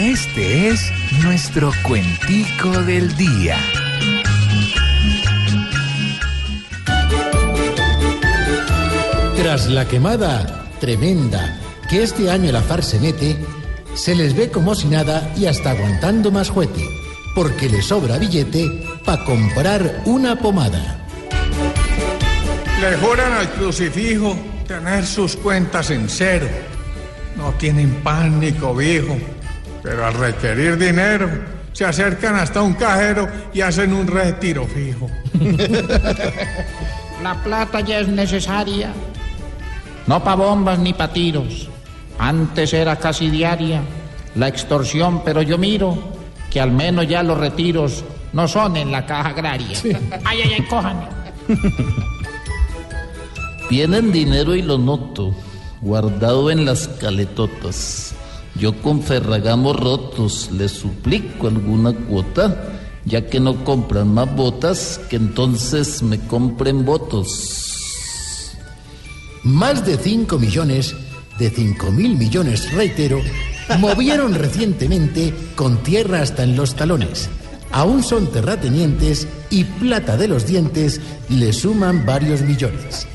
Este es nuestro cuentico del día. Tras la quemada tremenda que este año la FARC se mete, se les ve como si nada y hasta aguantando más juete, porque le sobra billete para comprar una pomada. Le juran al crucifijo tener sus cuentas en cero. No tienen pan ni cobijo, pero al requerir dinero se acercan hasta un cajero y hacen un retiro fijo. La plata ya es necesaria. No pa' bombas ni pa' tiros. Antes era casi diaria la extorsión, pero yo miro que al menos ya los retiros no son en la caja agraria. Ay, ay, ay, cójame. Tienen dinero y lo noto, guardado en las caletotas. Yo con ferragamos rotos les suplico alguna cuota, ya que no compran más botas, que entonces me compren votos. Más de 5 millones, de 5 mil millones, reitero, movieron recientemente con tierra hasta en los talones. Aún son terratenientes y plata de los dientes le suman varios millones.